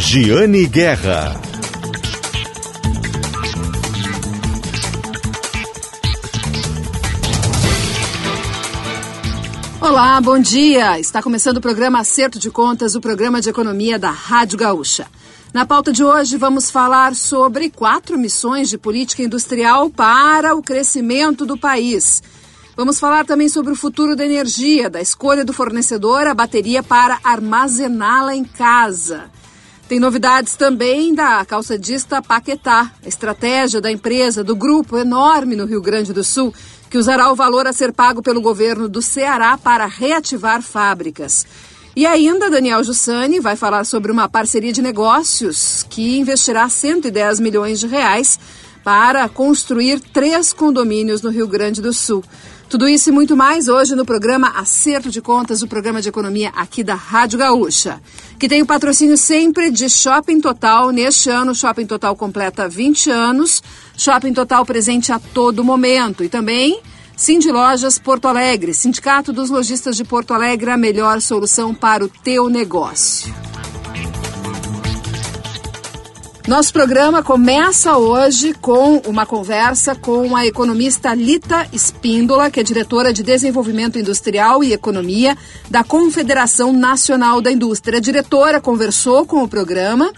Giane Guerra. Olá, bom dia. Está começando o programa Acerto de Contas, o programa de economia da Rádio Gaúcha. Na pauta de hoje, vamos falar sobre quatro missões de política industrial para o crescimento do país. Vamos falar também sobre o futuro da energia, da escolha do fornecedor, a bateria para armazená-la em casa. Tem novidades também da calçadista Paquetá, a estratégia da empresa, do grupo enorme no Rio Grande do Sul, que usará o valor a ser pago pelo governo do Ceará para reativar fábricas. E ainda, Daniel Jussani vai falar sobre uma parceria de negócios que investirá 110 milhões de reais para construir três condomínios no Rio Grande do Sul. Tudo isso e muito mais hoje no programa Acerto de Contas, o programa de economia aqui da Rádio Gaúcha, que tem o patrocínio sempre de Shopping Total. Neste ano, Shopping Total completa 20 anos, Shopping Total presente a todo momento e também Cindy Lojas Porto Alegre, Sindicato dos Lojistas de Porto Alegre, a melhor solução para o teu negócio. Nosso programa começa hoje com uma conversa com a economista Lita Espíndola, que é diretora de Desenvolvimento Industrial e Economia da Confederação Nacional da Indústria. A diretora conversou com o programa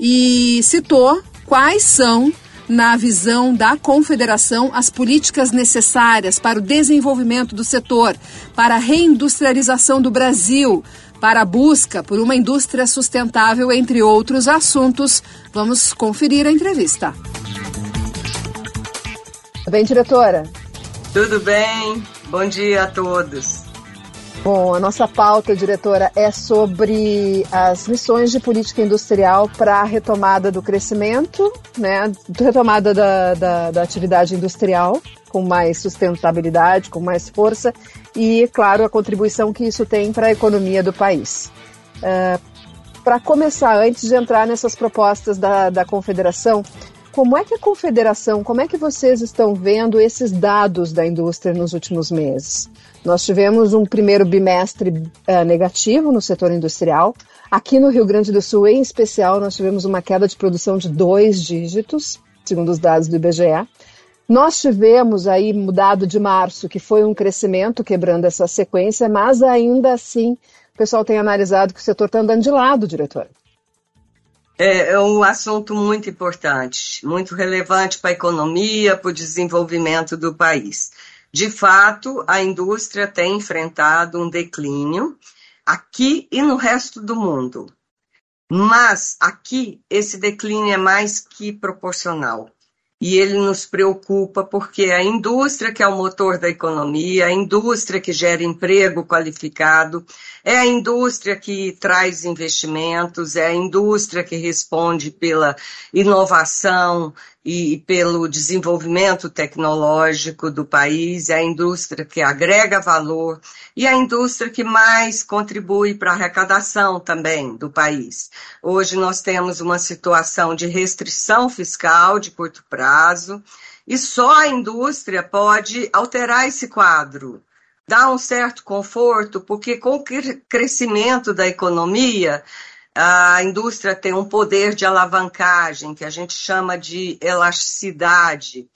e citou quais são na visão da Confederação, as políticas necessárias para o desenvolvimento do setor, para a reindustrialização do Brasil, para a busca por uma indústria sustentável, entre outros assuntos. Vamos conferir a entrevista. Tudo bem, diretora? Tudo bem. Bom dia a todos. Bom, a nossa pauta, diretora, é sobre as missões de política industrial para a retomada do crescimento, né, retomada da, da, da atividade industrial com mais sustentabilidade, com mais força e, claro, a contribuição que isso tem para a economia do país. Uh, para começar, antes de entrar nessas propostas da, da Confederação, como é que a Confederação, como é que vocês estão vendo esses dados da indústria nos últimos meses? Nós tivemos um primeiro bimestre uh, negativo no setor industrial. Aqui no Rio Grande do Sul, em especial, nós tivemos uma queda de produção de dois dígitos, segundo os dados do IBGE. Nós tivemos aí mudado de março, que foi um crescimento quebrando essa sequência, mas ainda assim o pessoal tem analisado que o setor está andando de lado, diretor. É, é um assunto muito importante, muito relevante para a economia, para o desenvolvimento do país. De fato, a indústria tem enfrentado um declínio aqui e no resto do mundo. Mas aqui esse declínio é mais que proporcional e ele nos preocupa porque a indústria que é o motor da economia, a indústria que gera emprego qualificado, é a indústria que traz investimentos, é a indústria que responde pela inovação e pelo desenvolvimento tecnológico do país, é a indústria que agrega valor e a indústria que mais contribui para a arrecadação também do país. Hoje nós temos uma situação de restrição fiscal de curto prazo e só a indústria pode alterar esse quadro dar um certo conforto, porque com o crescimento da economia, a indústria tem um poder de alavancagem, que a gente chama de elasticidade,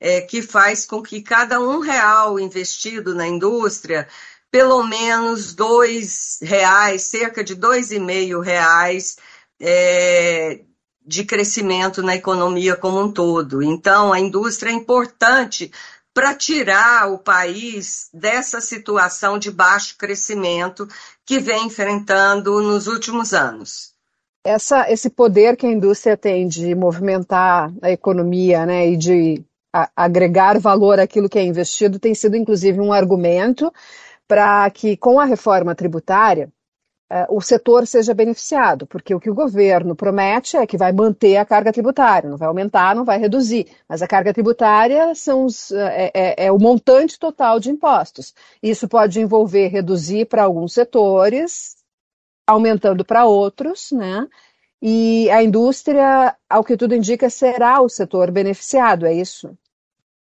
é, que faz com que cada um real investido na indústria, pelo menos dois reais, cerca de dois e meio reais é, de crescimento na economia como um todo. Então, a indústria é importante para tirar o país dessa situação de baixo crescimento que vem enfrentando nos últimos anos. Essa, esse poder que a indústria tem de movimentar a economia né, e de a, agregar valor àquilo que é investido tem sido, inclusive, um argumento para que, com a reforma tributária, o setor seja beneficiado, porque o que o governo promete é que vai manter a carga tributária, não vai aumentar, não vai reduzir, mas a carga tributária são os, é, é, é o montante total de impostos. Isso pode envolver reduzir para alguns setores, aumentando para outros, né? E a indústria, ao que tudo indica, será o setor beneficiado, é isso?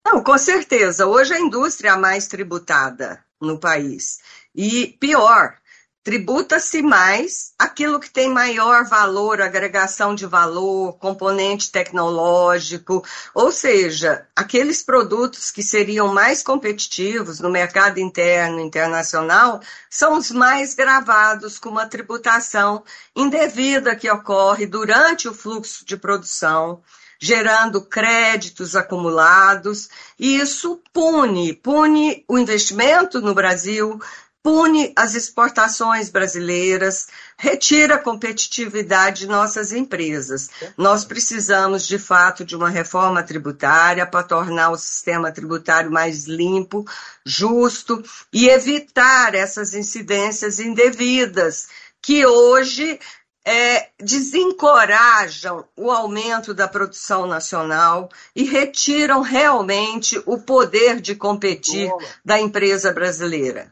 Não, com certeza. Hoje a indústria é a mais tributada no país. E pior, tributa-se mais aquilo que tem maior valor, agregação de valor, componente tecnológico, ou seja, aqueles produtos que seriam mais competitivos no mercado interno e internacional são os mais gravados com uma tributação indevida que ocorre durante o fluxo de produção gerando créditos acumulados, e isso pune, pune o investimento no Brasil, pune as exportações brasileiras, retira a competitividade de nossas empresas. Nós precisamos, de fato, de uma reforma tributária para tornar o sistema tributário mais limpo, justo e evitar essas incidências indevidas que hoje é, desencorajam o aumento da produção nacional e retiram realmente o poder de competir da empresa brasileira.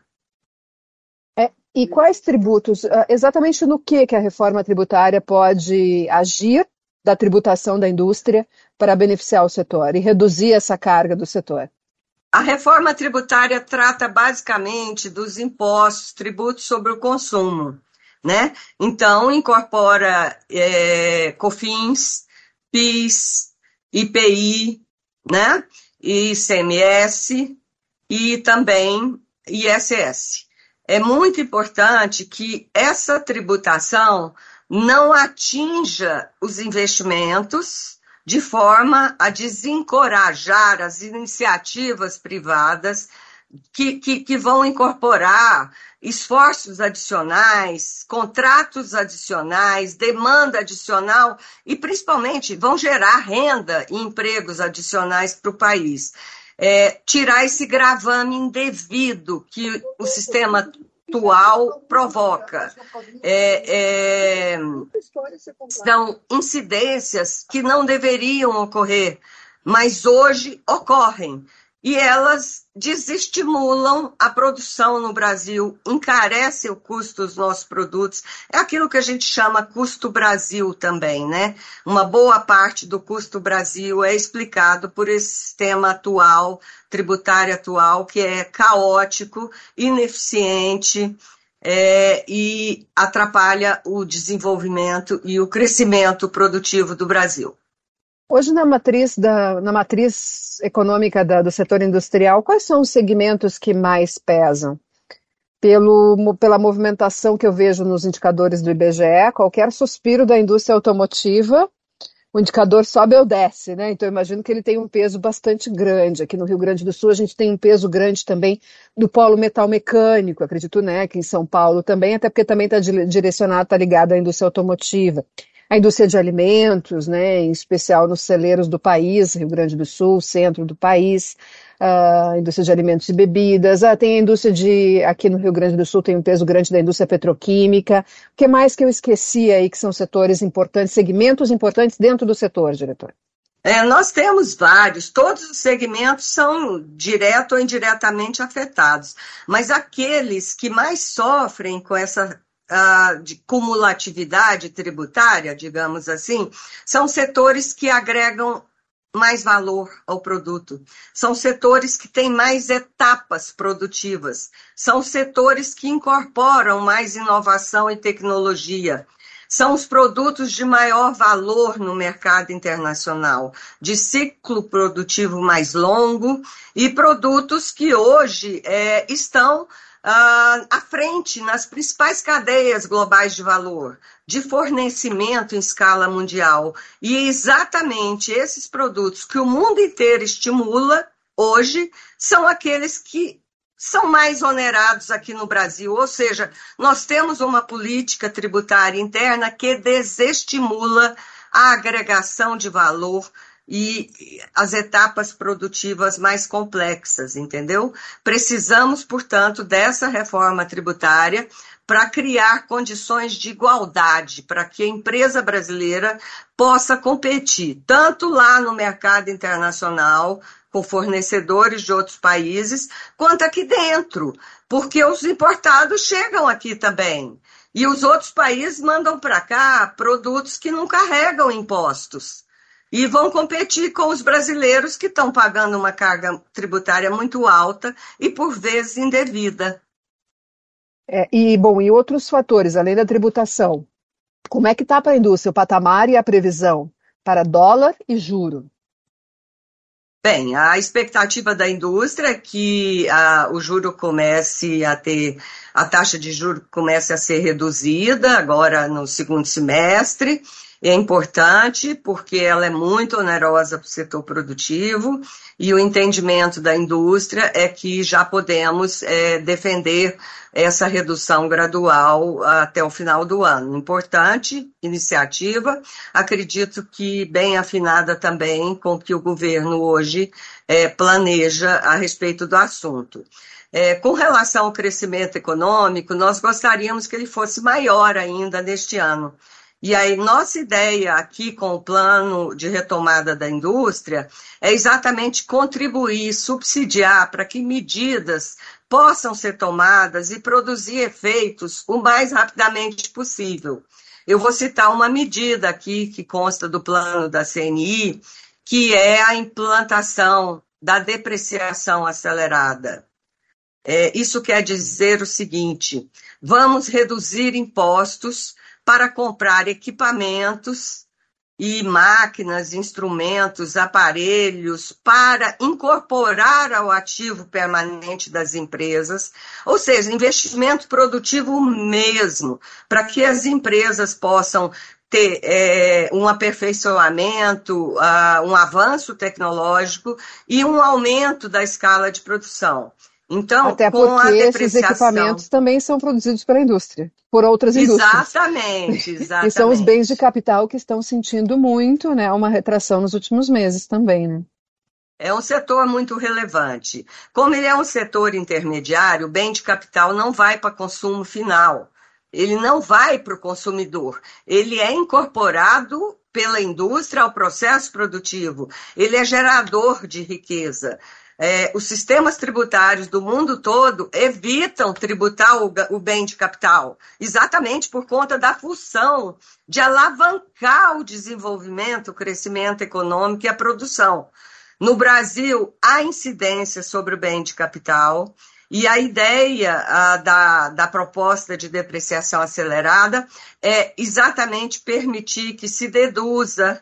E quais tributos, ah, exatamente no que, que a reforma tributária pode agir da tributação da indústria para beneficiar o setor e reduzir essa carga do setor? A reforma tributária trata basicamente dos impostos, tributos sobre o consumo, né? Então, incorpora é, COFINS, PIS, IPI, né? ICMS e também ISS é muito importante que essa tributação não atinja os investimentos de forma a desencorajar as iniciativas privadas que, que, que, vão incorporar esforços adicionais, contratos adicionais, demanda adicional e, principalmente, vão gerar renda e empregos adicionais para o país é, tirar esse gravame indevido que o sistema atual provoca. É, é, são incidências que não deveriam ocorrer, mas hoje ocorrem e elas desestimulam a produção no Brasil, encarecem o custo dos nossos produtos. É aquilo que a gente chama custo Brasil também, né? Uma boa parte do custo Brasil é explicado por esse sistema atual, tributário atual, que é caótico, ineficiente, é, e atrapalha o desenvolvimento e o crescimento produtivo do Brasil. Hoje, na matriz, da, na matriz econômica da, do setor industrial, quais são os segmentos que mais pesam? Pelo, pela movimentação que eu vejo nos indicadores do IBGE, qualquer suspiro da indústria automotiva, o indicador sobe ou desce, né? Então, eu imagino que ele tem um peso bastante grande. Aqui no Rio Grande do Sul, a gente tem um peso grande também do polo metal mecânico, acredito, né? Que em São Paulo também, até porque também está direcionado, está ligado à indústria automotiva a indústria de alimentos, né, em especial nos celeiros do país, Rio Grande do Sul, centro do país, a indústria de alimentos e bebidas, ah, tem a indústria de, aqui no Rio Grande do Sul tem um peso grande da indústria petroquímica, o que mais que eu esqueci aí que são setores importantes, segmentos importantes dentro do setor, diretor? É, nós temos vários, todos os segmentos são direto ou indiretamente afetados, mas aqueles que mais sofrem com essa uh, de cumulatividade tributária, digamos assim, são setores que agregam mais valor ao produto. São setores que têm mais etapas produtivas. São setores que incorporam mais inovação e tecnologia. São os produtos de maior valor no mercado internacional, de ciclo produtivo mais longo e produtos que hoje é, estão uh, à frente nas principais cadeias globais de valor, de fornecimento em escala mundial. E é exatamente esses produtos que o mundo inteiro estimula hoje são aqueles que são mais onerados aqui no Brasil, ou seja, nós temos uma política tributária interna que desestimula a agregação de valor e as etapas produtivas mais complexas, entendeu? Precisamos, portanto, dessa reforma tributária para criar condições de igualdade para que a empresa brasileira possa competir tanto lá no mercado internacional com fornecedores de outros países, quanto aqui dentro, porque os importados chegam aqui também. E os outros países mandam para cá produtos que não carregam impostos e vão competir com os brasileiros que estão pagando uma carga tributária muito alta e por vezes indevida. É, e, bom, e outros fatores, além da tributação, como é que está para a indústria o patamar e a previsão para dólar e juro? Bem, a expectativa da indústria é que a, o juro comece a ter, a taxa de juro comece a ser reduzida agora no segundo semestre. É importante porque ela é muito onerosa para o setor produtivo e o entendimento da indústria é que já podemos é, defender essa redução gradual até o final do ano. Importante iniciativa, acredito que bem afinada também com o que o governo hoje é, planeja a respeito do assunto. É, com relação ao crescimento econômico, nós gostaríamos que ele fosse maior ainda neste ano. E aí, nossa ideia aqui com o plano de retomada da indústria é exatamente contribuir, subsidiar para que medidas possam ser tomadas e produzir efeitos o mais rapidamente possível. Eu vou citar uma medida aqui que consta do plano da CNI, que é a implantação da depreciação acelerada. É, isso quer dizer o seguinte: vamos reduzir impostos para comprar equipamentos e máquinas, instrumentos, aparelhos para incorporar ao ativo permanente das empresas, ou seja, investimento produtivo mesmo, para que as empresas possam ter é, um aperfeiçoamento, uh, um avanço tecnológico e um aumento da escala de produção. Então, Até porque esses equipamentos também são produzidos pela indústria, por outras indústrias. Exatamente, exatamente. e são os bens de capital que estão sentindo muito, né, uma retração nos últimos meses também, né? É um setor muito relevante. Como ele é um setor intermediário, o bem de capital não vai para consumo final. Ele não vai para o consumidor. Ele é incorporado pela indústria ao processo produtivo. Ele é gerador de riqueza é, os sistemas tributários do mundo todo evitam tributar o, o bem de capital, exatamente por conta da função de alavancar o desenvolvimento, o crescimento econômico e a produção. No Brasil, há incidência sobre o bem de capital, e a ideia da, da proposta de depreciação acelerada é exatamente permitir que se deduza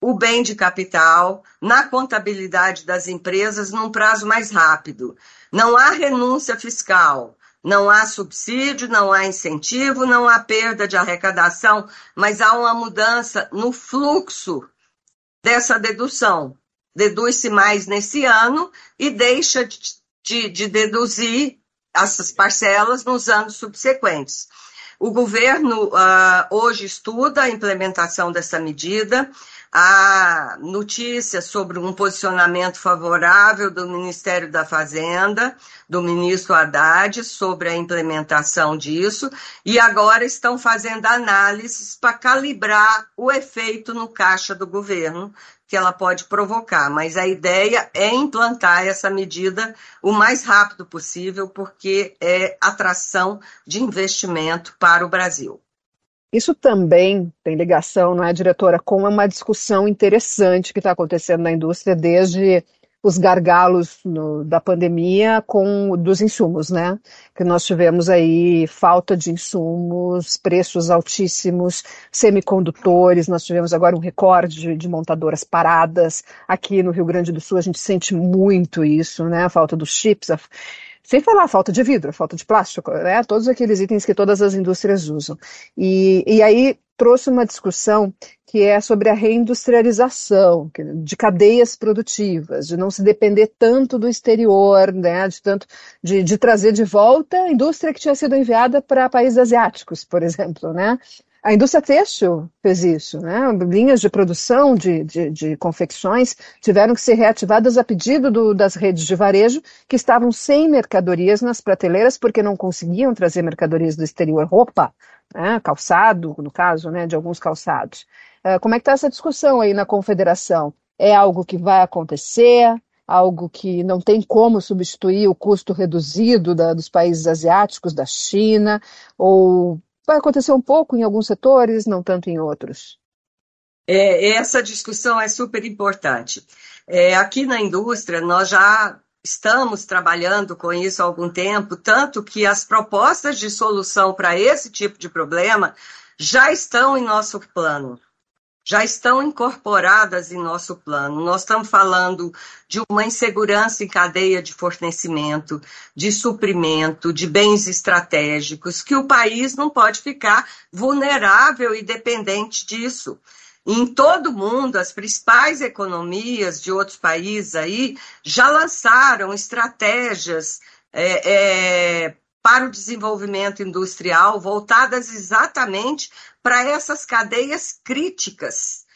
o bem de capital na contabilidade das empresas num prazo mais rápido. Não há renúncia fiscal, não há subsídio, não há incentivo, não há perda de arrecadação, mas há uma mudança no fluxo dessa dedução. Deduz-se mais nesse ano e deixa de, de, de deduzir essas parcelas nos anos subsequentes. O governo uh, hoje estuda a implementação dessa medida a notícia sobre um posicionamento favorável do Ministério da Fazenda, do ministro Haddad, sobre a implementação disso, e agora estão fazendo análises para calibrar o efeito no caixa do governo que ela pode provocar. Mas a ideia é implantar essa medida o mais rápido possível, porque é atração de investimento para o Brasil. Isso também tem ligação, não é, diretora, com uma discussão interessante que está acontecendo na indústria desde os gargalos no, da pandemia com dos insumos, né? Que nós tivemos aí falta de insumos, preços altíssimos, semicondutores, nós tivemos agora um recorde de, montadoras paradas. Aqui no Rio Grande do Sul a gente sente muito isso, né? A falta dos chips, a, sem falar falta de vidro, falta de plástico, né? todos aqueles itens que todas as indústrias usam. E, e aí trouxe uma discussão que é sobre a reindustrialização de cadeias produtivas, de não se depender tanto do exterior, né, de tanto de, de trazer de volta a indústria que tinha sido enviada para países asiáticos, por exemplo, né? A indústria têxtil fez isso, né? Linhas de produção de, de, de confecções tiveram que ser reativadas a pedido do, das redes de varejo que estavam sem mercadorias nas prateleiras porque não conseguiam trazer mercadorias do exterior, roupa, né? calçado, no caso, né? De alguns calçados. Uh, como é que está essa discussão aí na confederação? É algo que vai acontecer? Algo que não tem como substituir o custo reduzido da, dos países asiáticos, da China, ou Vai acontecer um pouco em alguns setores, não tanto em outros. É, essa discussão é super importante. É, aqui na indústria, nós já estamos trabalhando com isso há algum tempo, tanto que as propostas de solução para esse tipo de problema já estão em nosso plano já estão incorporadas em nosso plano. Nós estamos falando de uma insegurança em cadeia de fornecimento, de suprimento, de bens estratégicos, que o país não pode ficar vulnerável e dependente disso. Em todo o mundo, as principais economias de outros países aí já lançaram estratégias é, é, para o desenvolvimento industrial voltadas exatamente para essas cadeias críticas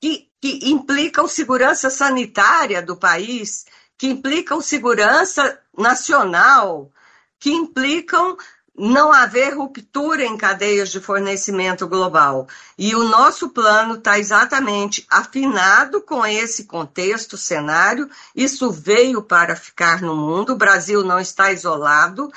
que, que implicam segurança sanitária do país, que implicam segurança nacional, que implicam não haver ruptura em cadeias de fornecimento global. E o nosso plano está exatamente afinado com esse contexto, cenário. Isso veio para ficar no mundo. O Brasil não está isolado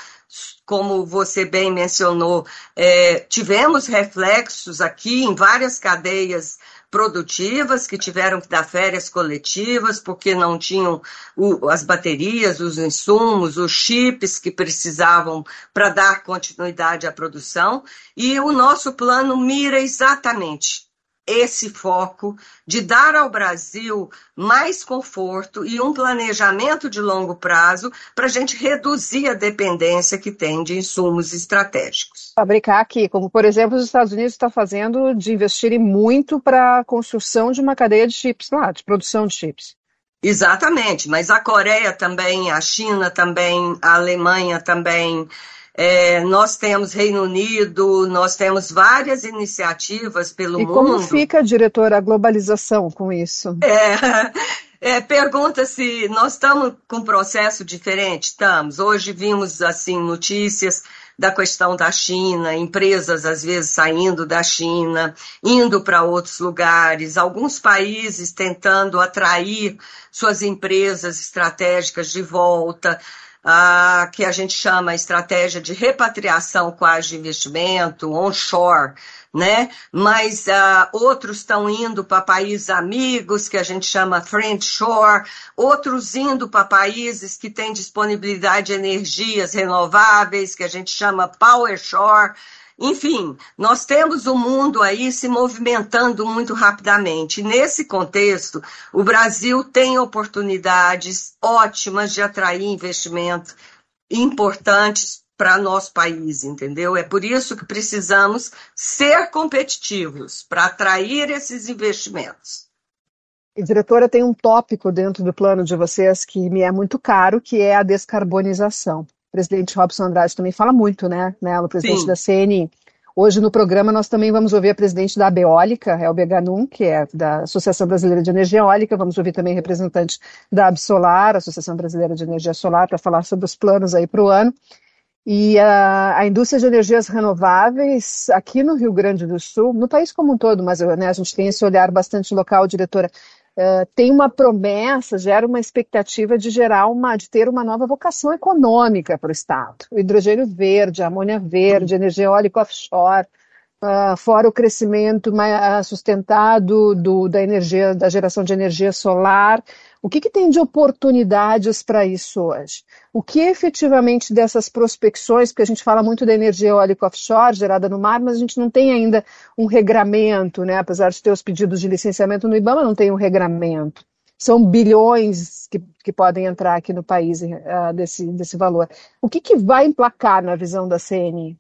como você bem mencionou, é, tivemos reflexos aqui em várias cadeias produtivas que tiveram que dar férias coletivas porque não tinham o, as baterias, os insumos, os chips que precisavam para dar continuidade à produção. E o nosso plano mira exatamente esse foco de dar ao Brasil mais conforto e um planejamento de longo prazo para a gente reduzir a dependência que tem de insumos estratégicos. Fabricar aqui, como por exemplo os Estados Unidos está fazendo de investirem muito para a construção de uma cadeia de chips lá, de produção de chips. Exatamente, mas a Coreia também, a China também, a Alemanha também, é, nós temos Reino Unido, nós temos várias iniciativas pelo e mundo. E como fica, diretora, a globalização com isso? É, é, pergunta se nós estamos com um processo diferente. Estamos. Hoje vimos assim notícias da questão da China, empresas às vezes saindo da China, indo para outros lugares, alguns países tentando atrair suas empresas estratégicas de volta ah, que a gente chama estratégia de repatriação quase de investimento, onshore, né? Mas ah, outros estão indo para países amigos, que a gente chama friend shore, outros indo para países que têm disponibilidade de energias renováveis, que a gente chama power shore. Enfim, nós temos o mundo aí se movimentando muito rapidamente. Nesse contexto, o Brasil tem oportunidades ótimas de atrair investimentos importantes para nosso país, entendeu? É por isso que precisamos ser competitivos para atrair esses investimentos. E, diretora, tem um tópico dentro do plano de vocês que me é muito caro, que é a descarbonização presidente Robson Andrade também fala muito, né, Melo, presidente Sim. da CNI. Hoje no programa nós também vamos ouvir a presidente da Abeólica, Elbia Ganum, que é da Associação Brasileira de Energia Eólica, vamos ouvir também representante da Absolar, Associação Brasileira de Energia Solar, para falar sobre os planos aí para o ano. E a, a, indústria de energias renováveis aqui no Rio Grande do Sul, no país como um todo, mas né, a gente tem esse olhar bastante local, diretora, Uh, tem uma promessa, gera uma expectativa de gerar uma, de ter uma nova vocação econômica para o Estado. O hidrogênio verde, a amônia verde, energia eólica offshore, uh, fora o crescimento mais sustentado do, da energia, da geração de energia solar. O que, que tem de oportunidades para isso hoje? O que efetivamente dessas prospecções, porque a gente fala muito da energia eólica offshore gerada no mar, mas a gente não tem ainda um regramento, né? apesar de ter os pedidos de licenciamento no IBAMA, não tem um regramento. São bilhões que, que podem entrar aqui no país uh, desse, desse valor. O que, que vai emplacar na visão da CNI?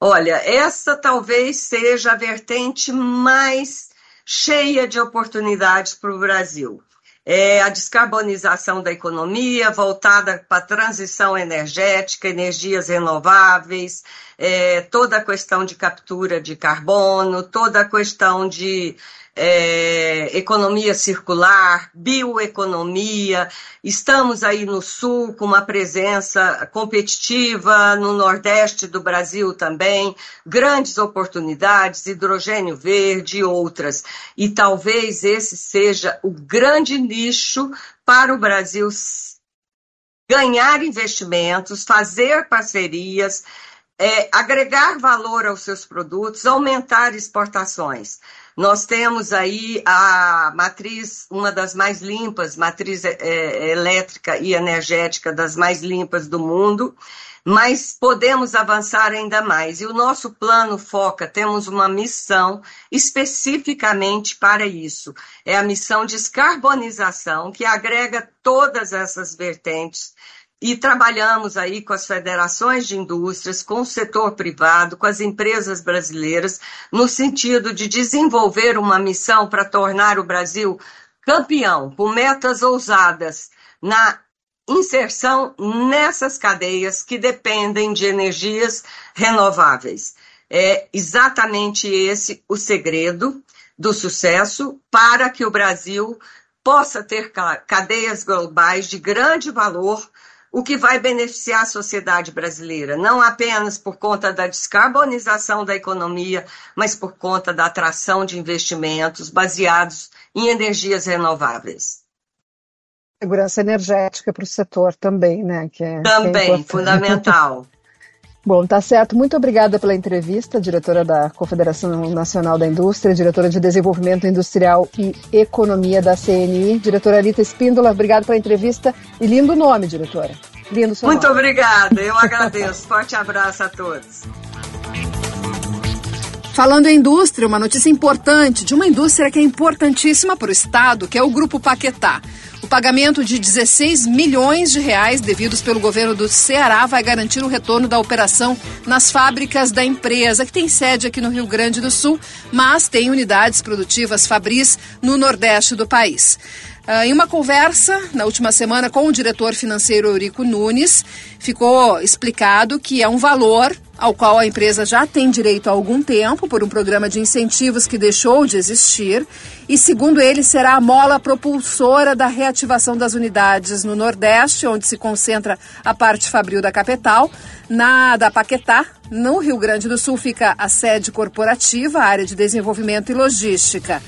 Olha, essa talvez seja a vertente mais cheia de oportunidades para o Brasil. É a descarbonização da economia, voltada para a transição energética, energias renováveis, é, toda a questão de captura de carbono, toda a questão de é, economia circular, bioeconomia. Estamos aí no Sul com uma presença competitiva, no Nordeste do Brasil também, grandes oportunidades, hidrogênio verde e outras. E talvez esse seja o grande nicho para o Brasil ganhar investimentos, fazer parcerias é, agregar valor aos seus produtos, aumentar exportações. Nós temos aí a matriz, uma das mais limpas, matriz é, é elétrica e energética das mais limpas do mundo, mas podemos avançar ainda mais. E o nosso plano foca, temos uma missão especificamente para isso. É a missão descarbonização, que agrega todas essas vertentes e trabalhamos aí com as federações de indústrias, com o setor privado, com as empresas brasileiras, no sentido de desenvolver uma missão para tornar o Brasil campeão, com metas ousadas na inserção nessas cadeias que dependem de energias renováveis. É exatamente esse o segredo do sucesso para que o Brasil possa ter cadeias globais de grande valor o que vai beneficiar a sociedade brasileira, não apenas por conta da descarbonização da economia, mas por conta da atração de investimentos baseados em energias renováveis. Segurança energética para o setor também, né? Que é, também, que é fundamental. Bom, tá certo. Muito obrigada pela entrevista, diretora da Confederação Nacional da Indústria, diretora de Desenvolvimento Industrial e Economia da CNI, diretora Rita Espíndola. Obrigada pela entrevista e lindo nome, diretora. Lindo seu Muito nome. obrigada, eu agradeço. Forte abraço a todos. Falando em indústria, uma notícia importante de uma indústria que é importantíssima para o Estado, que é o Grupo Paquetá. O pagamento de 16 milhões de reais devidos pelo governo do Ceará vai garantir o retorno da operação nas fábricas da empresa, que tem sede aqui no Rio Grande do Sul, mas tem unidades produtivas Fabris no Nordeste do país. Uh, em uma conversa na última semana com o diretor financeiro Eurico Nunes, ficou explicado que é um valor ao qual a empresa já tem direito há algum tempo por um programa de incentivos que deixou de existir e, segundo ele, será a mola propulsora da reativação das unidades no Nordeste, onde se concentra a parte fabril da capital. Na da Paquetá, no Rio Grande do Sul, fica a sede corporativa, a área de desenvolvimento e logística.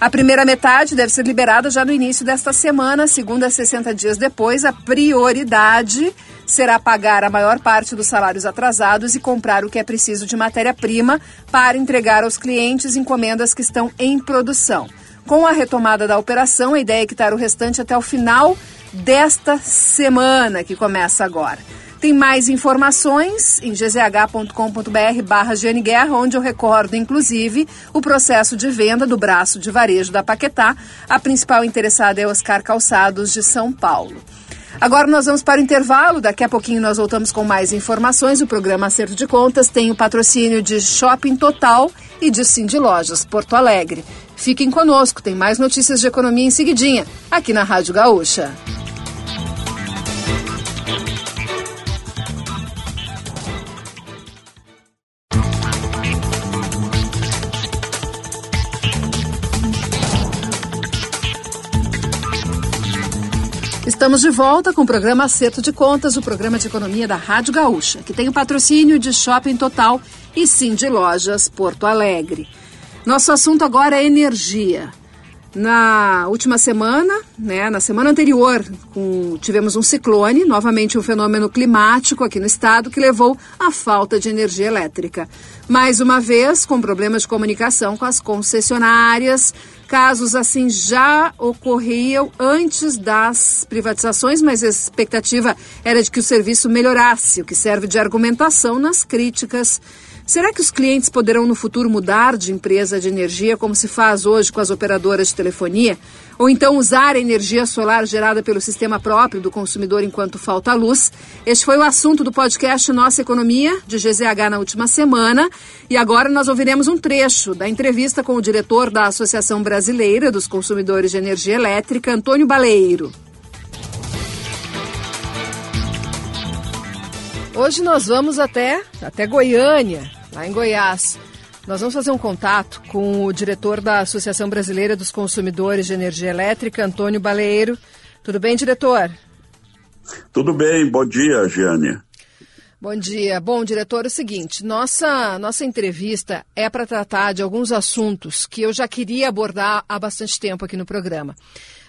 A primeira metade deve ser liberada já no início desta semana, segundo a 60 dias depois. A prioridade será pagar a maior parte dos salários atrasados e comprar o que é preciso de matéria-prima para entregar aos clientes encomendas que estão em produção. Com a retomada da operação, a ideia é quitar o restante até o final desta semana, que começa agora. Tem mais informações em gzh.com.br barra Guerra, onde eu recordo, inclusive, o processo de venda do braço de varejo da Paquetá. A principal interessada é Oscar Calçados, de São Paulo. Agora nós vamos para o intervalo, daqui a pouquinho nós voltamos com mais informações. O programa Acerto de Contas tem o patrocínio de Shopping Total e de Cindy Lojas Porto Alegre. Fiquem conosco, tem mais notícias de economia em seguidinha, aqui na Rádio Gaúcha. Estamos de volta com o programa Acerto de Contas, o programa de economia da Rádio Gaúcha, que tem o patrocínio de Shopping Total e Sim de Lojas Porto Alegre. Nosso assunto agora é energia. Na última semana, né, na semana anterior, tivemos um ciclone, novamente um fenômeno climático aqui no estado que levou à falta de energia elétrica. Mais uma vez, com problemas de comunicação com as concessionárias, Casos assim já ocorriam antes das privatizações, mas a expectativa era de que o serviço melhorasse, o que serve de argumentação nas críticas. Será que os clientes poderão no futuro mudar de empresa de energia, como se faz hoje com as operadoras de telefonia? ou então usar a energia solar gerada pelo sistema próprio do consumidor enquanto falta luz. Este foi o assunto do podcast Nossa Economia, de GZH, na última semana. E agora nós ouviremos um trecho da entrevista com o diretor da Associação Brasileira dos Consumidores de Energia Elétrica, Antônio Baleiro. Hoje nós vamos até, até Goiânia, lá em Goiás. Nós vamos fazer um contato com o diretor da Associação Brasileira dos Consumidores de Energia Elétrica, Antônio Baleiro. Tudo bem, diretor? Tudo bem, bom dia, Giane. Bom dia. Bom, diretor, é o seguinte, nossa, nossa entrevista é para tratar de alguns assuntos que eu já queria abordar há bastante tempo aqui no programa.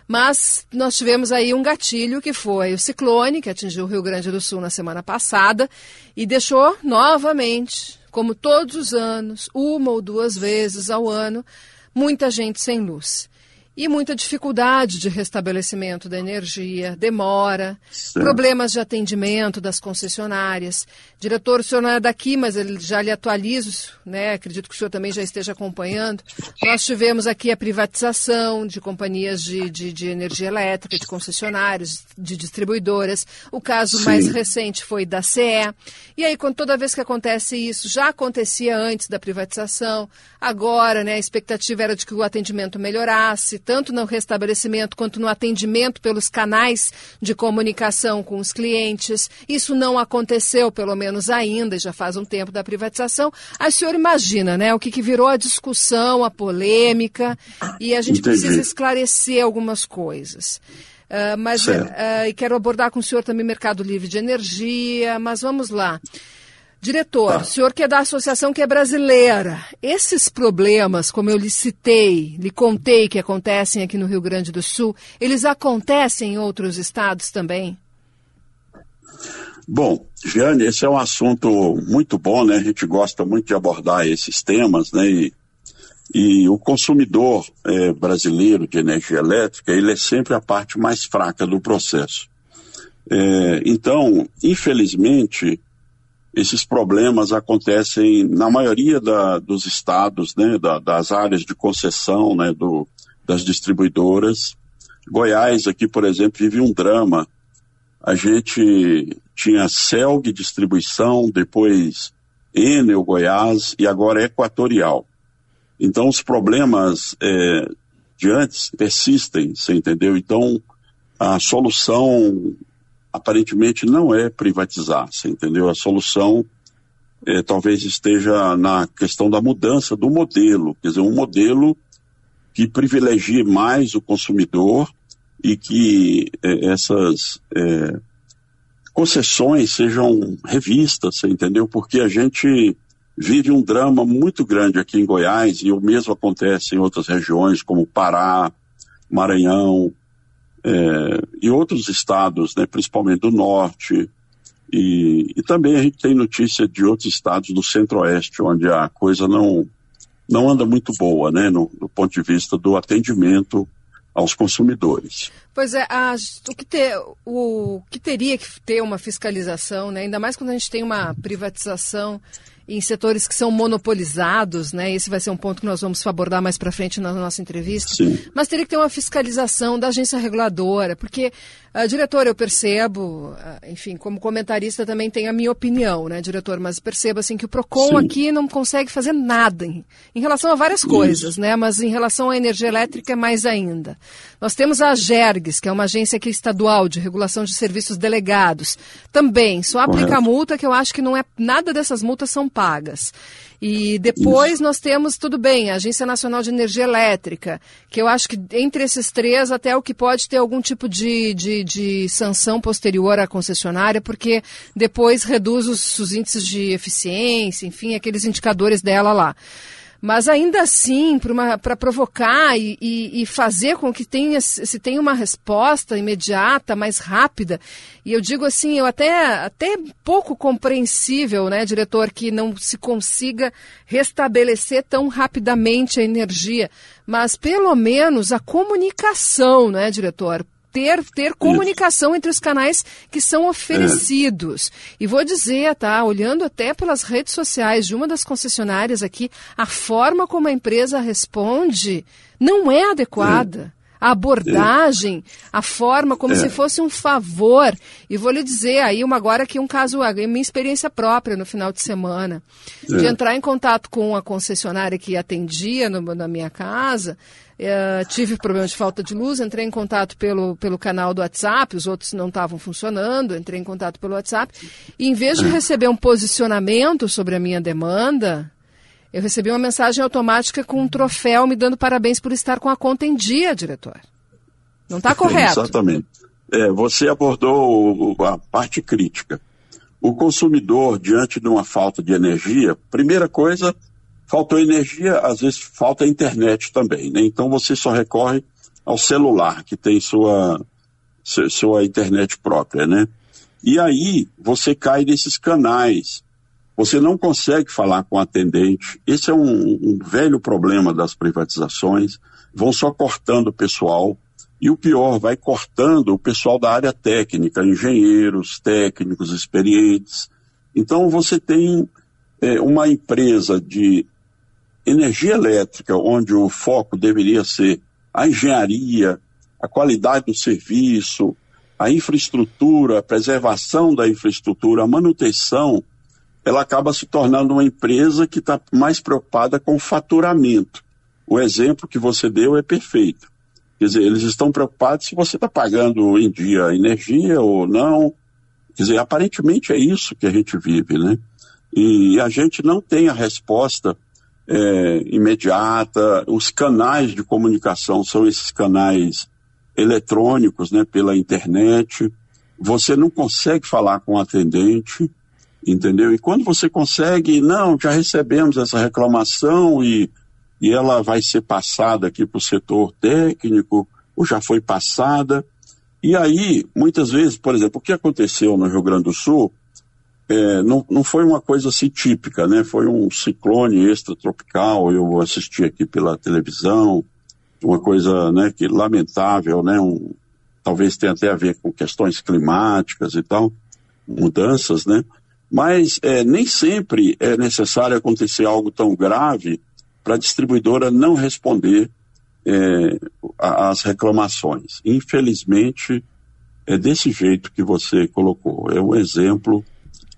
Mas nós tivemos aí um gatilho que foi o ciclone, que atingiu o Rio Grande do Sul na semana passada e deixou novamente, como todos os anos, uma ou duas vezes ao ano, muita gente sem luz e muita dificuldade de restabelecimento da energia, demora, Sim. problemas de atendimento das concessionárias. Diretor, o senhor não é daqui, mas ele já lhe atualizo, né? Acredito que o senhor também já esteja acompanhando. Nós tivemos aqui a privatização de companhias de, de, de energia elétrica, de concessionários, de distribuidoras. O caso Sim. mais recente foi da CE. E aí, quando toda vez que acontece isso, já acontecia antes da privatização, agora, né, a expectativa era de que o atendimento melhorasse tanto no restabelecimento quanto no atendimento pelos canais de comunicação com os clientes. Isso não aconteceu, pelo menos ainda, já faz um tempo da privatização. Aí o senhor imagina, né, o que, que virou a discussão, a polêmica, e a gente Entendi. precisa esclarecer algumas coisas. Uh, mas uh, quero abordar com o senhor também mercado livre de energia, mas vamos lá. Diretor, tá. o senhor que é da associação que é brasileira, esses problemas, como eu lhe citei, lhe contei que acontecem aqui no Rio Grande do Sul, eles acontecem em outros estados também? Bom, Jane, esse é um assunto muito bom, né? A gente gosta muito de abordar esses temas, né? E, e o consumidor é, brasileiro de energia elétrica, ele é sempre a parte mais fraca do processo. É, então, infelizmente, esses problemas acontecem na maioria da, dos estados, né, da, das áreas de concessão, né, do, das distribuidoras. Goiás aqui, por exemplo, vive um drama. A gente tinha Celg Distribuição, depois Enel Goiás e agora Equatorial. Então os problemas é, de antes persistem, você entendeu? Então a solução aparentemente não é privatizar, você entendeu? A solução é, talvez esteja na questão da mudança do modelo, quer dizer, um modelo que privilegie mais o consumidor e que é, essas é, concessões sejam revistas, você entendeu? Porque a gente vive um drama muito grande aqui em Goiás e o mesmo acontece em outras regiões como Pará, Maranhão, é, e outros estados, né, principalmente do norte, e, e, também a gente tem notícia de outros estados do centro-oeste, onde a coisa não, não anda muito boa, né, no, do ponto de vista do atendimento aos consumidores. Pois é, o, que ter, o que teria que ter uma fiscalização, né, ainda mais quando a gente tem uma privatização em setores que são monopolizados, né? Esse vai ser um ponto que nós vamos abordar mais para frente na nossa entrevista. Sim. Mas teria que ter uma fiscalização da agência reguladora, porque, uh, diretor, eu percebo, uh, enfim, como comentarista também tenho a minha opinião, né, diretor? Mas percebo assim que o Procon Sim. aqui não consegue fazer nada em, em relação a várias coisas, né? Mas em relação à energia elétrica mais ainda. Nós temos a GERGS, que é uma agência aqui estadual de regulação de serviços delegados. Também só aplica Correto. multa, que eu acho que não é nada dessas multas são pagas. E depois Isso. nós temos, tudo bem, a Agência Nacional de Energia Elétrica, que eu acho que entre esses três até o que pode ter algum tipo de, de, de sanção posterior à concessionária, porque depois reduz os, os índices de eficiência, enfim, aqueles indicadores dela lá. Mas ainda assim, para provocar e, e, e, fazer com que tenha, se tenha uma resposta imediata, mais rápida, e eu digo assim, eu até, até pouco compreensível, né, diretor, que não se consiga restabelecer tão rapidamente a energia, mas pelo menos a comunicação, né, diretor? Ter, ter comunicação entre os canais que são oferecidos. É. E vou dizer, tá? Olhando até pelas redes sociais de uma das concessionárias aqui, a forma como a empresa responde não é adequada. É. A abordagem, a forma como é. se fosse um favor. E vou lhe dizer aí uma agora que um caso, minha experiência própria no final de semana, de é. entrar em contato com a concessionária que atendia no, na minha casa, Uh, tive problema de falta de luz, entrei em contato pelo, pelo canal do WhatsApp, os outros não estavam funcionando, entrei em contato pelo WhatsApp, e em vez de receber um posicionamento sobre a minha demanda, eu recebi uma mensagem automática com um troféu me dando parabéns por estar com a conta em dia, diretor. Não está correto. Exatamente. É, você abordou a parte crítica. O consumidor, diante de uma falta de energia, primeira coisa, faltou energia, às vezes falta internet também, né? Então você só recorre ao celular, que tem sua, sua internet própria, né? E aí você cai nesses canais. Você não consegue falar com o atendente. Esse é um, um velho problema das privatizações. Vão só cortando o pessoal. E o pior, vai cortando o pessoal da área técnica, engenheiros, técnicos, experientes. Então você tem é, uma empresa de energia elétrica, onde o foco deveria ser a engenharia, a qualidade do serviço, a infraestrutura, a preservação da infraestrutura, a manutenção, ela acaba se tornando uma empresa que está mais preocupada com o faturamento. O exemplo que você deu é perfeito. Quer dizer, eles estão preocupados se você está pagando em dia energia ou não. Quer dizer, aparentemente é isso que a gente vive, né? E a gente não tem a resposta é, imediata. Os canais de comunicação são esses canais eletrônicos, né, pela internet. Você não consegue falar com o atendente, entendeu? E quando você consegue, não, já recebemos essa reclamação e, e ela vai ser passada aqui para o setor técnico, ou já foi passada. E aí, muitas vezes, por exemplo, o que aconteceu no Rio Grande do Sul é, não, não foi uma coisa assim típica, né? Foi um ciclone extratropical, eu assisti aqui pela televisão, uma coisa né, que lamentável, né? Um, talvez tenha até a ver com questões climáticas e tal, mudanças, né? Mas é, nem sempre é necessário acontecer algo tão grave para a distribuidora não responder é, às reclamações. Infelizmente, é desse jeito que você colocou. É um exemplo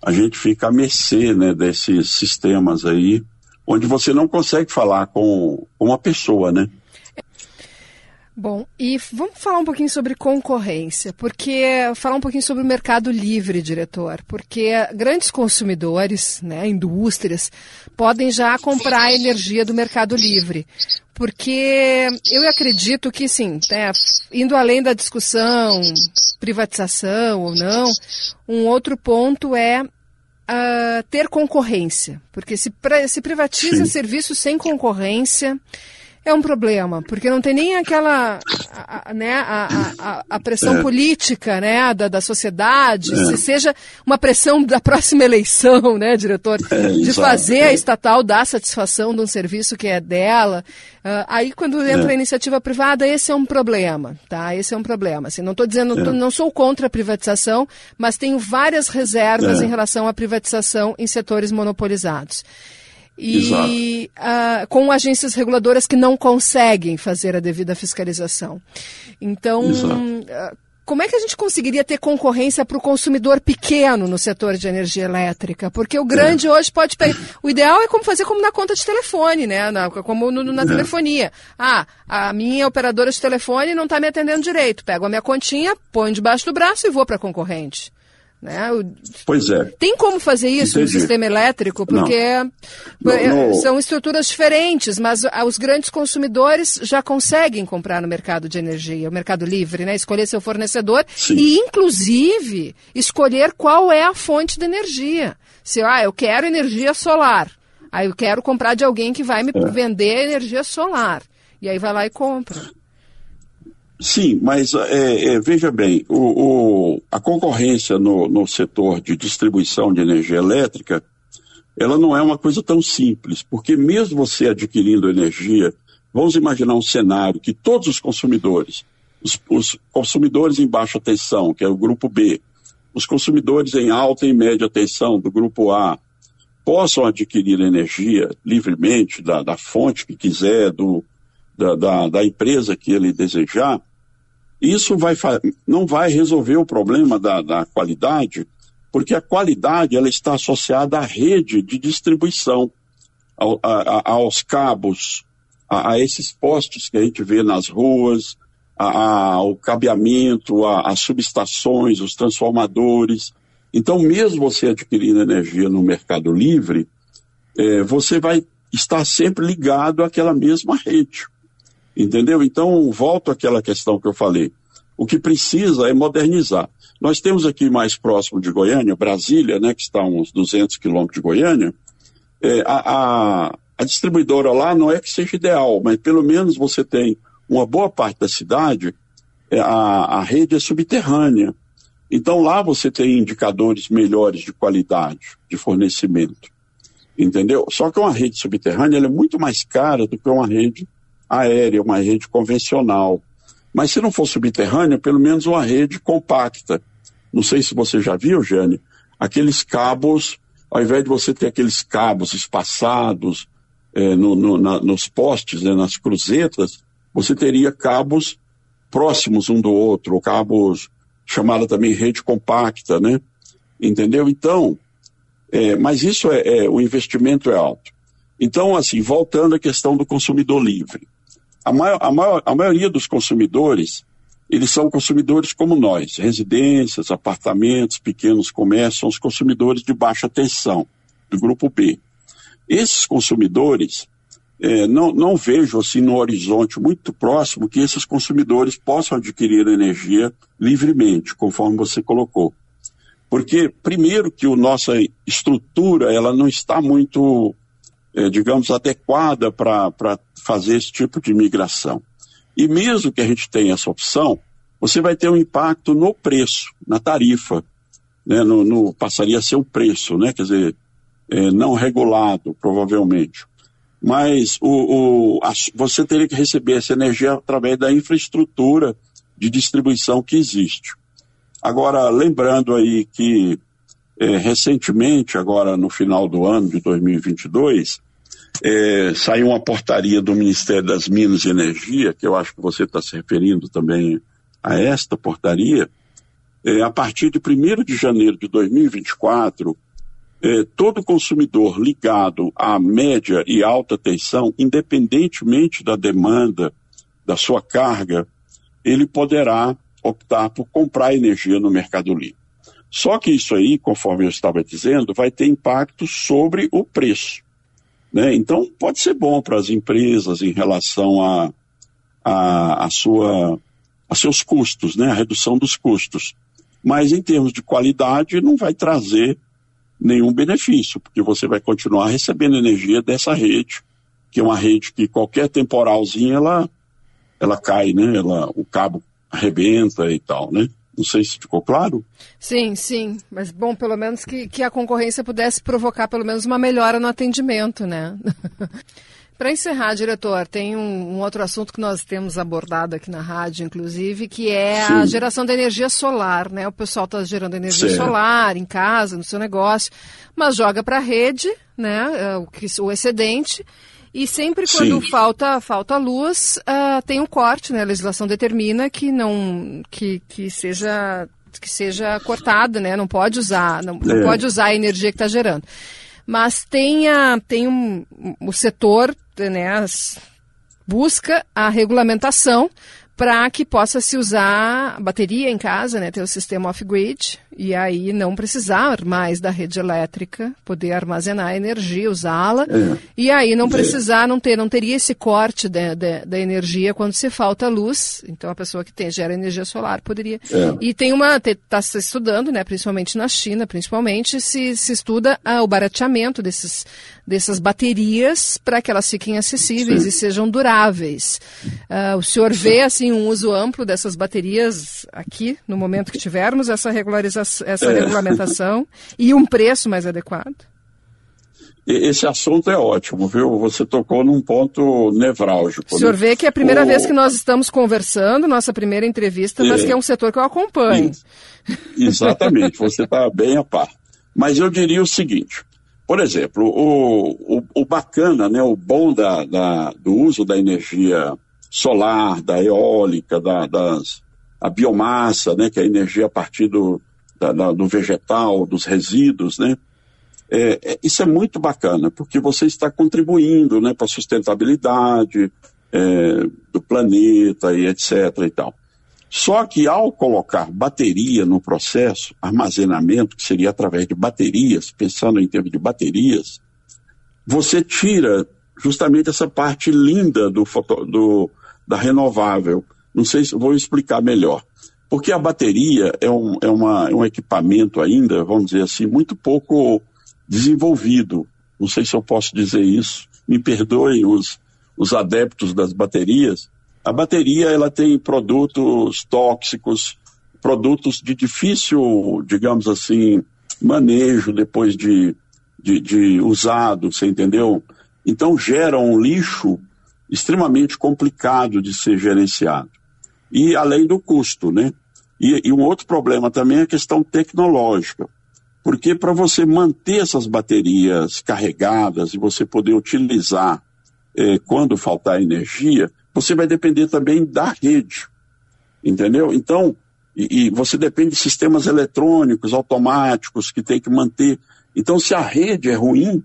a gente fica à mercê né, desses sistemas aí, onde você não consegue falar com uma pessoa, né? Bom, e vamos falar um pouquinho sobre concorrência, porque falar um pouquinho sobre o mercado livre, diretor, porque grandes consumidores, né, indústrias, podem já comprar energia do mercado livre, porque eu acredito que sim, né, indo além da discussão privatização ou não, um outro ponto é uh, ter concorrência, porque se, se privatiza serviços sem concorrência é um problema, porque não tem nem aquela a, a, né, a, a pressão é. política né, da, da sociedade, é. se seja uma pressão da próxima eleição, né, diretor, é, de fazer a é. estatal dar satisfação de um serviço que é dela. Uh, aí quando entra é. a iniciativa privada, esse é um problema, tá? Esse é um problema. Assim, não estou dizendo, é. não sou contra a privatização, mas tenho várias reservas em relação à privatização em setores monopolizados e uh, com agências reguladoras que não conseguem fazer a devida fiscalização. Então, uh, como é que a gente conseguiria ter concorrência para o consumidor pequeno no setor de energia elétrica? Porque o grande é. hoje pode pegar. O ideal é como fazer como na conta de telefone, né? Na, como no, na é. telefonia. Ah, a minha operadora de telefone não está me atendendo direito. Pego a minha continha, ponho debaixo do braço e vou para a concorrente. Né? Pois é. Tem como fazer isso Entendi. no sistema elétrico? Porque não. Não, são estruturas diferentes, mas os grandes consumidores já conseguem comprar no mercado de energia, o mercado livre, né? escolher seu fornecedor Sim. e, inclusive, escolher qual é a fonte de energia. Se ah, eu quero energia solar, aí eu quero comprar de alguém que vai me é. vender energia solar. E aí vai lá e compra. Sim, mas é, é, veja bem, o, o, a concorrência no, no setor de distribuição de energia elétrica, ela não é uma coisa tão simples, porque mesmo você adquirindo energia, vamos imaginar um cenário que todos os consumidores, os, os consumidores em baixa tensão, que é o grupo B, os consumidores em alta e média tensão, do grupo A, possam adquirir energia livremente da, da fonte que quiser, do, da, da, da empresa que ele desejar, isso vai, não vai resolver o problema da, da qualidade, porque a qualidade ela está associada à rede de distribuição, ao, a, aos cabos, a, a, esses postes que a gente vê nas ruas, ao cabeamento, às subestações, os transformadores. Então, mesmo você adquirindo energia no mercado livre, é, você vai estar sempre ligado àquela mesma rede. Entendeu? Então, volto àquela questão que eu falei. O que precisa é modernizar. Nós temos aqui mais próximo de Goiânia, Brasília, né, que está a uns 200 quilômetros de Goiânia, é, a, a, a distribuidora lá não é que seja ideal, mas pelo menos você tem uma boa parte da cidade, é, a, a rede é subterrânea. Então lá você tem indicadores melhores de qualidade de fornecimento. Entendeu? Só que uma rede subterrânea é muito mais cara do que uma rede aérea, uma rede convencional. Mas se não for subterrânea, pelo menos uma rede compacta. Não sei se você já viu, Jane, aqueles cabos, ao invés de você ter aqueles cabos espaçados é, no, no, na, nos postes, né, nas cruzetas, você teria cabos próximos um do outro, ou cabos chamada também rede compacta, né? Entendeu? Então, é, mas isso é, é, o investimento é alto. Então, assim, voltando à questão do consumidor livre a, maior, a, maior, a maioria dos consumidores, eles são consumidores como nós, residências, apartamentos, pequenos comércios, são os consumidores de baixa tensão, do grupo B. Esses consumidores, é, não, não vejo assim no horizonte muito próximo que esses consumidores possam adquirir energia livremente, conforme você colocou. Porque, primeiro, que a nossa estrutura ela não está muito é, digamos, adequada para fazer esse tipo de migração. E mesmo que a gente tenha essa opção, você vai ter um impacto no preço, na tarifa, né, no, no passaria a ser o preço, né, quer dizer, é, não regulado, provavelmente. Mas o, o, a, você teria que receber essa energia através da infraestrutura de distribuição que existe. Agora, lembrando aí que é, recentemente, agora no final do ano de 2022, é, saiu uma portaria do Ministério das Minas e Energia, que eu acho que você está se referindo também a esta portaria. É, a partir de 1 de janeiro de 2024, é, todo consumidor ligado à média e alta tensão, independentemente da demanda da sua carga, ele poderá optar por comprar energia no Mercado Livre. Só que isso aí, conforme eu estava dizendo, vai ter impacto sobre o preço. Né? Então, pode ser bom para as empresas em relação a, a, a, sua, a seus custos, né? a redução dos custos. Mas, em termos de qualidade, não vai trazer nenhum benefício, porque você vai continuar recebendo energia dessa rede, que é uma rede que qualquer temporalzinho ela, ela cai, né? ela, o cabo arrebenta e tal, né? Não sei se ficou claro. Sim, sim. Mas, bom, pelo menos que, que a concorrência pudesse provocar pelo menos uma melhora no atendimento, né? Para encerrar, diretor, tem um, um, outro assunto que nós temos abordado aqui na rádio, inclusive, que é Sim. a geração da energia solar, né? O pessoal está gerando energia certo. solar em casa, no seu negócio, mas joga para a rede, né? É, o, o excedente e sempre quando Sim. falta falta luz, uh, tem um corte, né? A legislação determina que não que, que seja que seja cortada, né? Não pode usar, não, é. não pode usar a energia que está gerando. Mas tem, a, tem um, o setor, né? busca a regulamentação para que possa se usar bateria em casa, né, ter o sistema off-grid, e aí não precisar mais da rede elétrica, poder armazenar energia, usá-la, é. e aí não é. precisar, não ter, não teria esse corte da, da, da, energia quando se falta luz, então a pessoa que tem, gera energia solar poderia. É. E tem uma, está se estudando, né, principalmente na China, principalmente, se, se estuda ah, o barateamento desses, dessas baterias para que elas fiquem acessíveis Sim. e sejam duráveis. Uh, o senhor vê, assim, um uso amplo dessas baterias aqui, no momento que tivermos essa, regularização, essa é. regulamentação e um preço mais adequado? Esse assunto é ótimo, viu? Você tocou num ponto nevrálgico. O senhor né? vê que é a primeira o... vez que nós estamos conversando, nossa primeira entrevista, mas é. que é um setor que eu acompanho. Exatamente, você está bem a par. Mas eu diria o seguinte: por exemplo, o, o, o bacana, né, o bom da, da, do uso da energia solar, da eólica, da, das, a biomassa, né, que é a energia a partir do, da, da, do vegetal, dos resíduos, né? É, é, isso é muito bacana, porque você está contribuindo né, para a sustentabilidade é, do planeta e etc. e tal. Só que ao colocar bateria no processo, armazenamento, que seria através de baterias, pensando em termos de baterias, você tira justamente essa parte linda do, foto, do, da renovável. Não sei se vou explicar melhor. Porque a bateria é um, é uma, é um equipamento ainda, vamos dizer assim, muito pouco desenvolvido. Não sei se eu posso dizer isso. Me perdoem os, os adeptos das baterias, A bateria ela tem produtos tóxicos, produtos de difícil, digamos assim, manejo depois de, de, de usado, você entendeu? Então gera um lixo extremamente complicado de ser gerenciado. E além do custo, né? E, e um outro problema também é a questão tecnológica. Porque para você manter essas baterias carregadas e você poder utilizar eh, quando faltar energia, você vai depender também da rede. Entendeu? Então, e, e, você depende de sistemas eletrônicos, automáticos, que tem que manter. Então, se a rede é ruim,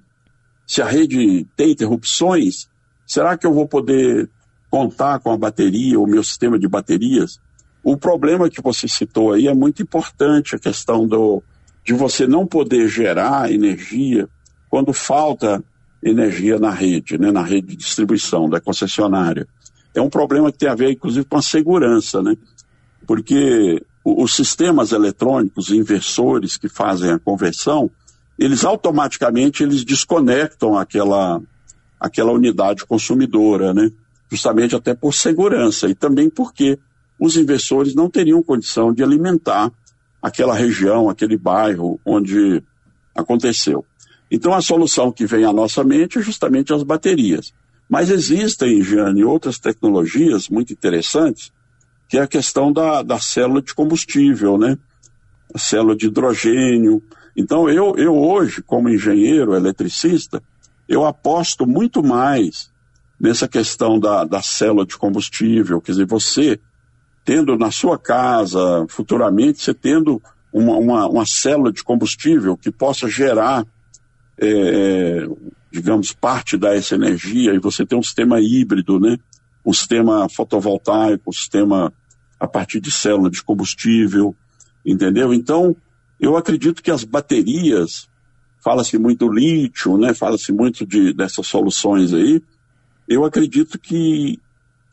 se a rede tem interrupções, será que eu vou poder contar com a bateria, o meu sistema de baterias? O problema que você citou aí é muito importante, a questão do, de você não poder gerar energia quando falta energia na rede, né, na rede de distribuição da concessionária. É um problema que tem a ver, inclusive, com a segurança, né? Porque os sistemas eletrônicos, inversores que fazem a conversão, eles automaticamente eles desconectam aquela, aquela unidade consumidora, né? Justamente até por segurança e também porque os inversores não teriam condição de alimentar aquela região, aquele bairro onde aconteceu. Então a solução que vem à nossa mente é justamente as baterias. Mas existem, Jane, outras tecnologias muito interessantes, que é a questão da, da célula de combustível, né? A célula de hidrogênio. Então eu, eu hoje, como engenheiro, eletricista, eu aposto muito mais nessa questão da, da célula de combustível. Quer dizer, você tendo na sua casa, futuramente, você tendo uma, uma, uma célula de combustível que possa gerar, é, digamos, parte dessa energia e você ter um sistema híbrido, né? Um sistema fotovoltaico, um sistema a partir de célula de combustível, entendeu? Então, eu acredito que as baterias, fala-se muito lítio, né? Fala-se muito de, dessas soluções aí. Eu acredito que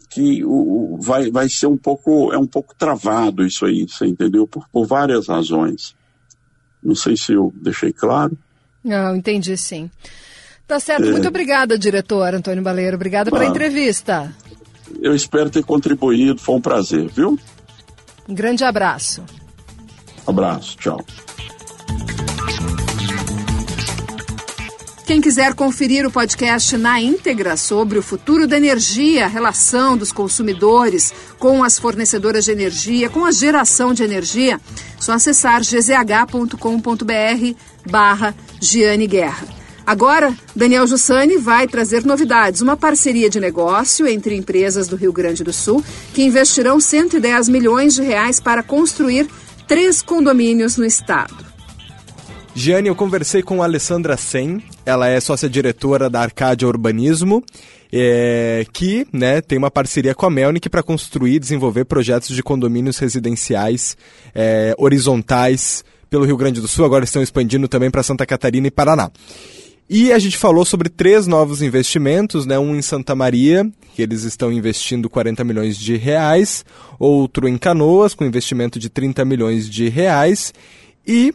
que o, vai, vai ser um pouco, é um pouco travado isso aí, você entendeu? Por, por várias razões. Não sei se eu deixei claro. Não, entendi sim. Tá certo. É... Muito obrigada, diretor Antônio Baleiro. Obrigada pela ah, entrevista. Eu espero ter contribuído. Foi um prazer, viu? Um grande abraço. Abraço. Tchau. Quem quiser conferir o podcast na íntegra sobre o futuro da energia, a relação dos consumidores com as fornecedoras de energia, com a geração de energia, só acessar gzh.com.br barra Giane Guerra. Agora, Daniel Jussani vai trazer novidades, uma parceria de negócio entre empresas do Rio Grande do Sul que investirão 110 milhões de reais para construir três condomínios no estado. Giane, eu conversei com a Alessandra Sen, ela é sócia-diretora da Arcádia Urbanismo, é, que né, tem uma parceria com a Melnick para construir e desenvolver projetos de condomínios residenciais é, horizontais pelo Rio Grande do Sul, agora estão expandindo também para Santa Catarina e Paraná. E a gente falou sobre três novos investimentos, né? Um em Santa Maria, que eles estão investindo 40 milhões de reais, outro em Canoas, com investimento de 30 milhões de reais, e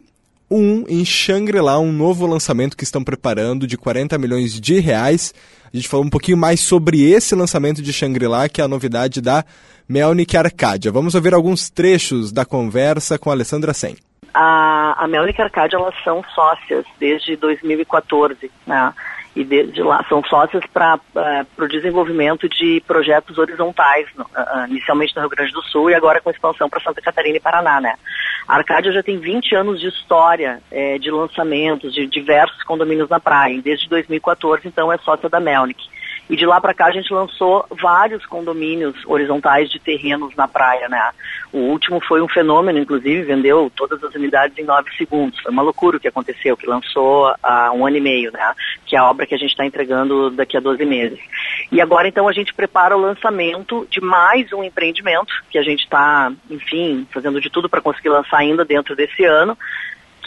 um em Shangri-La, um novo lançamento que estão preparando de 40 milhões de reais. A gente falou um pouquinho mais sobre esse lançamento de Shangri-La, que é a novidade da Melnick Arcadia. Vamos ouvir alguns trechos da conversa com a Alessandra Sen. A, a Melnick Arcadia, elas são sócias desde 2014, né? e desde lá são sócias para uh, o desenvolvimento de projetos horizontais, no, uh, inicialmente no Rio Grande do Sul e agora com expansão para Santa Catarina e Paraná, né? A Arcádia já tem 20 anos de história é, de lançamentos de diversos condomínios na praia, e desde 2014 então é sócia da Melnick. E de lá para cá a gente lançou vários condomínios horizontais de terrenos na praia, né? O último foi um fenômeno, inclusive, vendeu todas as unidades em nove segundos. Foi uma loucura o que aconteceu, que lançou há um ano e meio, né? Que é a obra que a gente está entregando daqui a 12 meses. E agora, então, a gente prepara o lançamento de mais um empreendimento, que a gente está, enfim, fazendo de tudo para conseguir lançar ainda dentro desse ano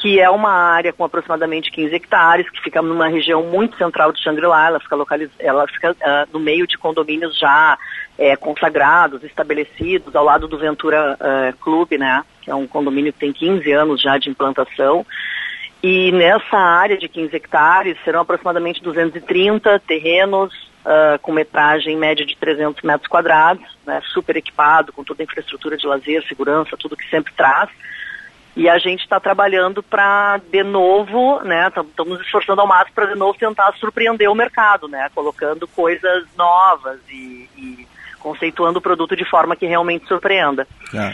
que é uma área com aproximadamente 15 hectares, que fica numa região muito central de Xangri-Lá, ela fica, localiz... ela fica uh, no meio de condomínios já é, consagrados, estabelecidos, ao lado do Ventura uh, Clube, né, que é um condomínio que tem 15 anos já de implantação. E nessa área de 15 hectares serão aproximadamente 230 terrenos uh, com metragem média de 300 metros quadrados, né, super equipado, com toda a infraestrutura de lazer, segurança, tudo que sempre traz. E a gente está trabalhando para, de novo, né, estamos nos esforçando ao máximo para, de novo, tentar surpreender o mercado, né, colocando coisas novas e, e conceituando o produto de forma que realmente surpreenda. O ah.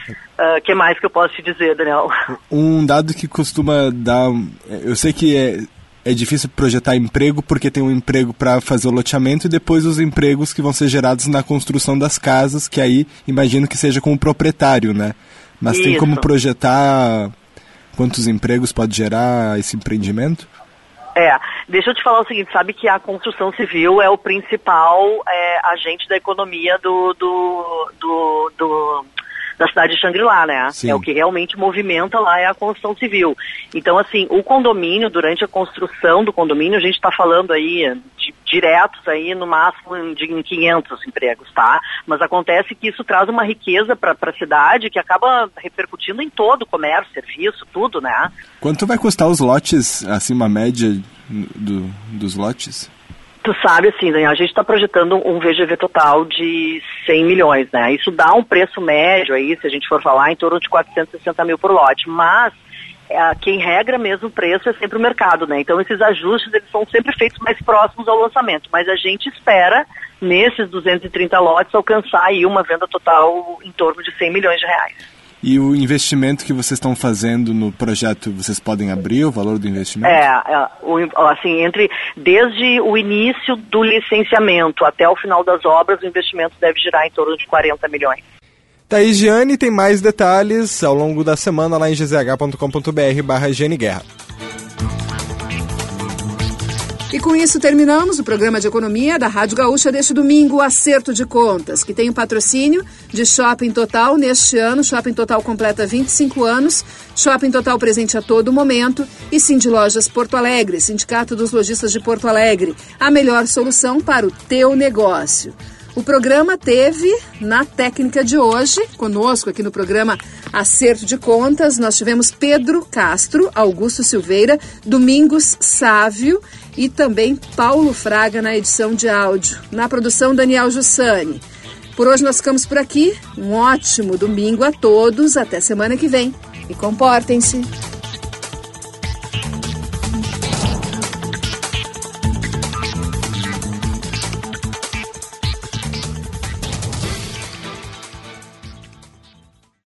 uh, que mais que eu posso te dizer, Daniel? Um dado que costuma dar... Eu sei que é, é difícil projetar emprego porque tem um emprego para fazer o loteamento e depois os empregos que vão ser gerados na construção das casas, que aí imagino que seja com o proprietário, né? Mas Isso. tem como projetar quantos empregos pode gerar esse empreendimento? É, deixa eu te falar o seguinte, sabe que a construção civil é o principal é, agente da economia do, do, do, do da cidade de Xangri-Lá, né? Sim. É o que realmente movimenta lá é a construção civil. Então, assim, o condomínio, durante a construção do condomínio, a gente está falando aí de diretos aí no máximo de 500 empregos, tá? Mas acontece que isso traz uma riqueza para a cidade que acaba repercutindo em todo o comércio, serviço, tudo, né? Quanto vai custar os lotes, assim, uma média do, dos lotes? Tu sabe, assim, Daniel, a gente está projetando um VGV total de 100 milhões, né? Isso dá um preço médio aí, se a gente for falar, em torno de 460 mil por lote. Mas é, quem regra mesmo o preço é sempre o mercado, né? Então esses ajustes eles são sempre feitos mais próximos ao lançamento. Mas a gente espera, nesses 230 lotes, alcançar aí uma venda total em torno de 100 milhões de reais. E o investimento que vocês estão fazendo no projeto, vocês podem abrir o valor do investimento? É, é o, assim, entre desde o início do licenciamento até o final das obras, o investimento deve girar em torno de 40 milhões. Thaís Giane tem mais detalhes ao longo da semana lá em gzh.com.br barra Guerra. E com isso terminamos o programa de economia da Rádio Gaúcha deste domingo, Acerto de Contas, que tem o patrocínio de Shopping Total neste ano. Shopping Total completa 25 anos, Shopping Total presente a todo momento e de Lojas Porto Alegre, Sindicato dos Lojistas de Porto Alegre, a melhor solução para o teu negócio. O programa teve, na técnica de hoje, conosco aqui no programa Acerto de Contas, nós tivemos Pedro Castro, Augusto Silveira, Domingos Sávio e também Paulo Fraga na edição de áudio. Na produção, Daniel Jussani. Por hoje nós ficamos por aqui. Um ótimo domingo a todos. Até semana que vem. E comportem-se.